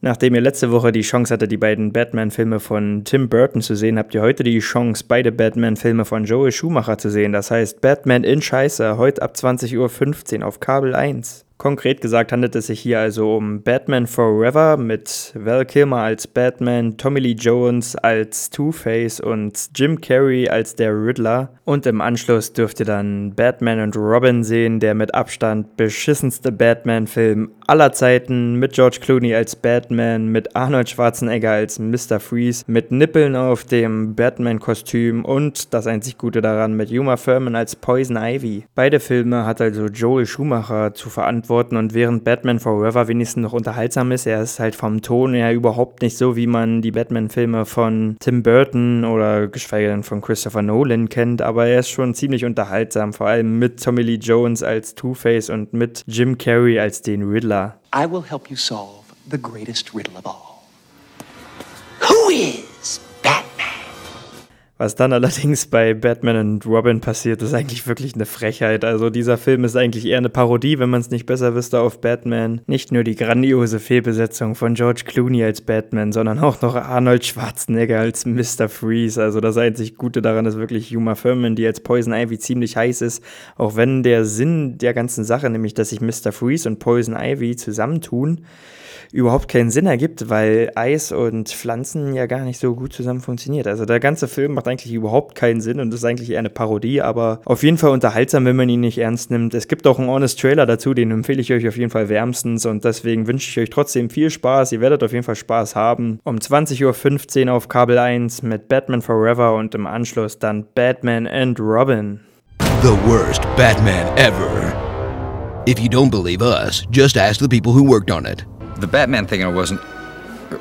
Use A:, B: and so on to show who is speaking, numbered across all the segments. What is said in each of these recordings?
A: Nachdem ihr letzte Woche die Chance hatte, die beiden Batman-Filme von Tim Burton zu sehen, habt ihr heute die Chance, beide Batman-Filme von Joel Schumacher zu sehen. Das heißt Batman in Scheiße, heute ab 20.15 Uhr auf Kabel 1. Konkret gesagt handelt es sich hier also um Batman Forever mit Val Kilmer als Batman, Tommy Lee Jones als Two-Face und Jim Carrey als der Riddler. Und im Anschluss dürft ihr dann Batman und Robin sehen, der mit Abstand beschissenste Batman-Film aller Zeiten mit George Clooney als Batman, mit Arnold Schwarzenegger als Mr. Freeze, mit Nippeln auf dem Batman-Kostüm und das einzig Gute daran mit Uma Thurman als Poison Ivy. Beide Filme hat also Joel Schumacher zu verantworten und während Batman Forever wenigstens noch unterhaltsam ist, er ist halt vom Ton her überhaupt nicht so, wie man die Batman-Filme von Tim Burton oder geschweige denn von Christopher Nolan kennt, aber er ist schon ziemlich unterhaltsam, vor allem mit Tommy Lee Jones als Two-Face und mit Jim Carrey als den Riddler.
B: I will help you solve the greatest riddle of all. Who is?
A: Was dann allerdings bei Batman und Robin passiert, ist eigentlich wirklich eine Frechheit. Also dieser Film ist eigentlich eher eine Parodie, wenn man es nicht besser wüsste, auf Batman. Nicht nur die grandiose Fehlbesetzung von George Clooney als Batman, sondern auch noch Arnold Schwarzenegger als Mr. Freeze. Also das einzig Gute daran ist wirklich Uma Thurman, die als Poison Ivy ziemlich heiß ist. Auch wenn der Sinn der ganzen Sache, nämlich dass sich Mr. Freeze und Poison Ivy zusammentun, überhaupt keinen Sinn ergibt, weil Eis und Pflanzen ja gar nicht so gut zusammen funktioniert. Also der ganze Film macht eigentlich überhaupt keinen Sinn und ist eigentlich eher eine Parodie, aber auf jeden Fall unterhaltsam, wenn man ihn nicht ernst nimmt. Es gibt auch einen Honest Trailer dazu, den empfehle ich euch auf jeden Fall wärmstens und deswegen wünsche ich euch trotzdem viel Spaß. Ihr werdet auf jeden Fall Spaß haben. Um 20.15 Uhr auf Kabel 1 mit Batman Forever und im Anschluss dann Batman and Robin.
C: The worst Batman ever. If you don't believe us, just ask the people who worked on it.
D: The Batman thing I wasn't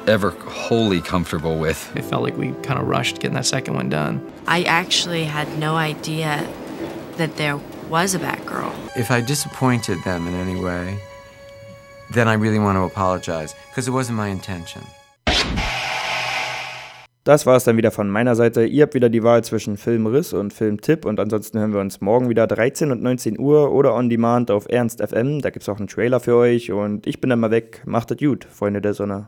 D: ever wholly comfortable with.
E: It felt like we kind of rushed getting that second one done.
F: I actually had no idea that there was a Batgirl.
G: If I disappointed them in any way, then I really want to apologize because it wasn't my intention.
A: Das war es dann wieder von meiner Seite. Ihr habt wieder die Wahl zwischen Filmriss und Filmtipp und ansonsten hören wir uns morgen wieder 13 und 19 Uhr oder on demand auf Ernst FM. Da gibt es auch einen Trailer für euch und ich bin dann mal weg. Macht es gut, Freunde der Sonne.